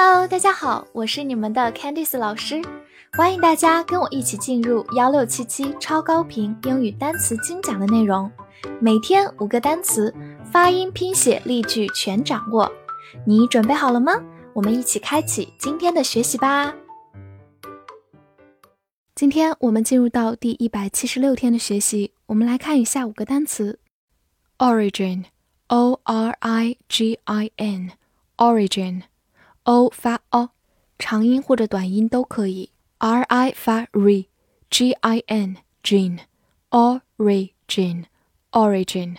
Hello，大家好，我是你们的 Candice 老师，欢迎大家跟我一起进入幺六七七超高频英语单词精讲的内容，每天五个单词，发音、拼写、例句全掌握，你准备好了吗？我们一起开启今天的学习吧。今天我们进入到第一百七十六天的学习，我们来看一下五个单词：origin，O R I G I N，origin n，origin，o 发 o，长音或者短音都可以；r i 发 ri，g i n gin，origin，origin，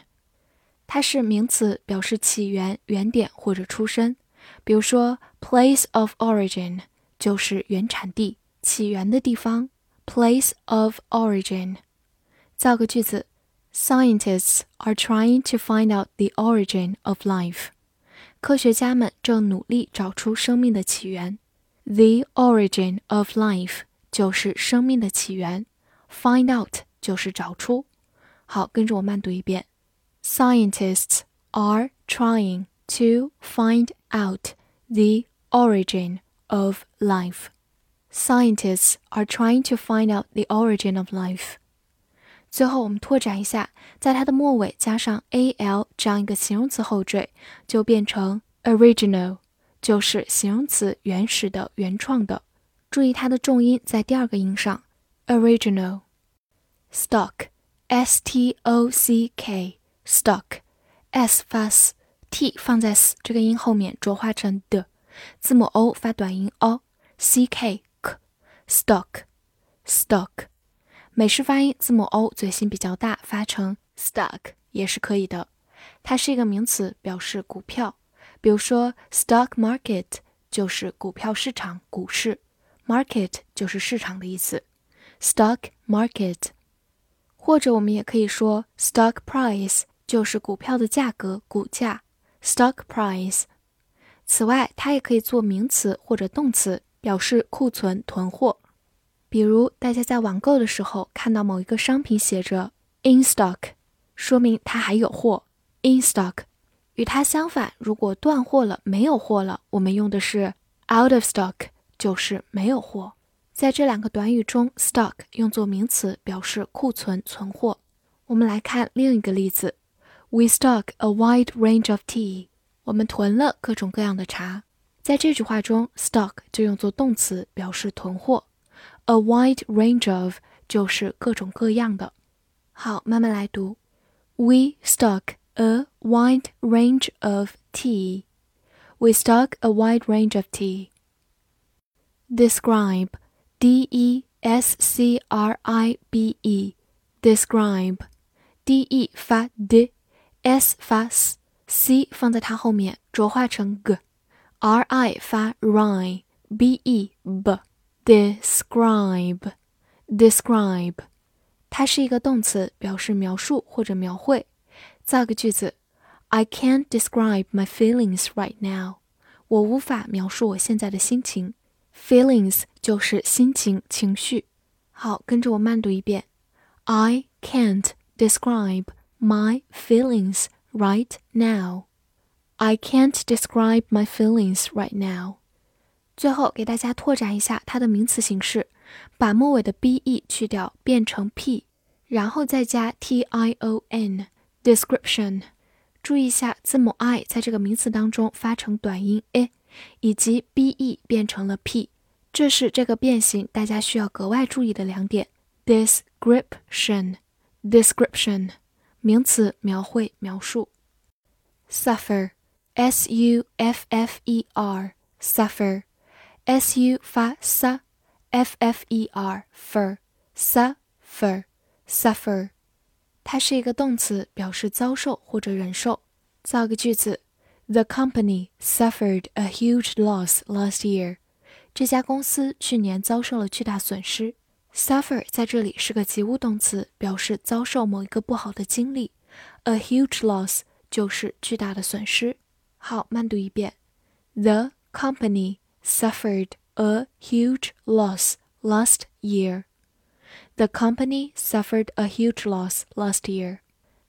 它是名词，表示起源、原点或者出身。比如说，place of origin 就是原产地、起源的地方。place of origin。造个句子：Scientists are trying to find out the origin of life。 科学家们正努力找出生命的起源。The origin of life 就是生命的起源，find out 就是找出。好，跟着我慢读一遍：Scientists are trying to find out the origin of life. Scientists are trying to find out the origin of life。 最后，我们拓展一下，在它的末尾加上 al 这样一个形容词后缀，就变成 original，就是形容词原始的、原创的。注意它的重音在第二个音上，original。stock，s t o c k，stock，s 发 s，t 放在 s 这个音后面浊化成的，字母 o 发短音 O，CK stock stock。美式发音字母 o 嘴型比较大，发成 stock 也是可以的。它是一个名词，表示股票。比如说 stock market 就是股票市场、股市，market 就是市场的意思。stock market，或者我们也可以说 stock price 就是股票的价格、股价。stock price。此外，它也可以做名词或者动词。表示库存囤货，比如大家在网购的时候看到某一个商品写着 in stock，说明它还有货。in stock，与它相反，如果断货了、没有货了，我们用的是 out of stock，就是没有货。在这两个短语中，stock 用作名词，表示库存存货。我们来看另一个例子：We stock a wide range of tea。我们囤了各种各样的茶。在这句话中，stock 就用作动词，表示囤货。A wide range of 就是各种各样的。好，慢慢来读。We stock a wide range of tea. We stock a wide range of tea. Describe, D-E-S-C-R-I-B-E, describe, D-E 发 d，S 发 s，C 放在它后面浊化成 g。r i 发 ri，b e b，describe，describe，它是一个动词，表示描述或者描绘。造个句子：I can't describe my feelings right now。我无法描述我现在的心情。Feelings 就是心情、情绪。好，跟着我慢读一遍：I can't describe my feelings right now。I can't describe my feelings right now。 最后给大家拓展一下它的名词形式，把末尾的 be 去掉，变成 p，然后再加 tion。description。注意一下，字母 i 在这个名词当中发成短音 a，以及 be 变成了 p，这是这个变形大家需要格外注意的两点。description。description。名词，描绘、描述。suffer。s u f f e r suffer s u 发 s f f e r fur suffer suffer，它是一个动词，表示遭受或者忍受。造个句子：The company suffered a huge loss last year。这家公司去年遭受了巨大损失。Suffer 在这里是个及物动词，表示遭受某一个不好的经历。A huge loss 就是巨大的损失。好，慢读一遍。The company suffered a huge loss last year. The company suffered a huge loss last year.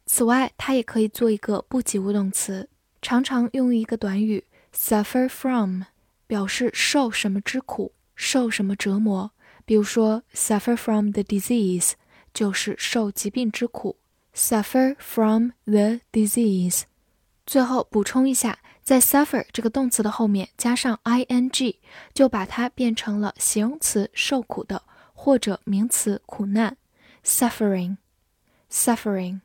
此外，它也可以做一个不及物动词，常常用于一个短语 suffer from。 表示受什么之苦，受什么折磨。比如说，suffer from the disease 就是受疾病之苦。suffer from the disease。最后补充一下， 在 suffer 这个动词的后面加上 ing，就把它变成了形容词受苦的，或者名词苦难，suffering，suffering。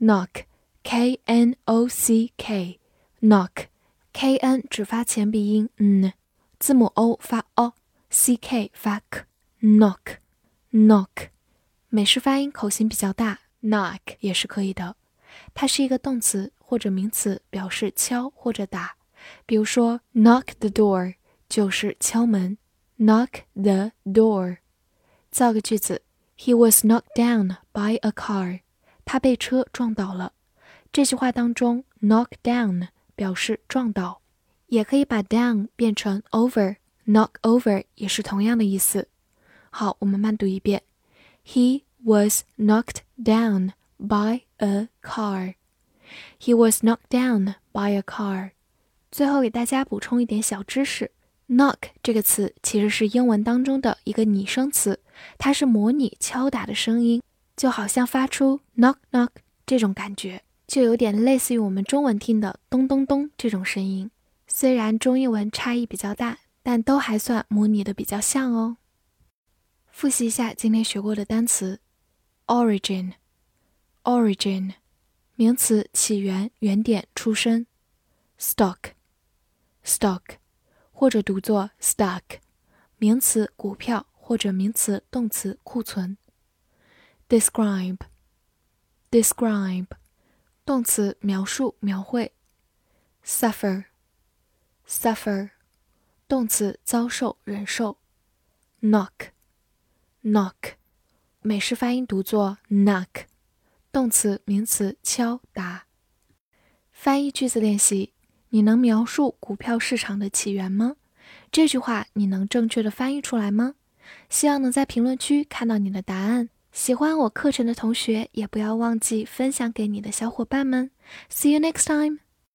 knock，k n o c k，knock，k n 只发前鼻音 n，字母 o 发 o，c k 发 k，knock，knock，美式发音口型比较大，knock 也是可以的。它是一个动词或者名词，表示敲或者打。比如说，knock the door 就是敲门，knock the door。造个句子：He was knocked down by a car。他被车撞倒了。这句话当中，knock down 表示撞倒，也可以把 down 变成 over，knock over 也是同样的意思。好，我们慢读一遍：He was knocked down。by a car. He was knocked down by a car. 最后给大家补充一点小知识，knock 这个词其实是英文当中的一个拟声词，它是模拟敲打的声音，就好像发出 knock knock 这种感觉，就有点类似于我们中文听的咚咚咚这种声音。虽然中英文差异比较大，但都还算模拟的比较像哦。复习一下今天学过的单词，origin。Origin，名词，起源、原点、出身。Stock，stock，或者读作 stock，名词，股票或者名词、动词，库存。Describe，describe，动词，描述、描绘。Suffer，suffer，动词，遭受、忍受。Knock，knock，美式发音读作 knock。动词、名词，敲打。翻译句子练习：你能描述股票市场的起源吗？这句话你能正确的翻译出来吗？希望能在评论区看到你的答案。喜欢我课程的同学，也不要忘记分享给你的小伙伴们。See you next time.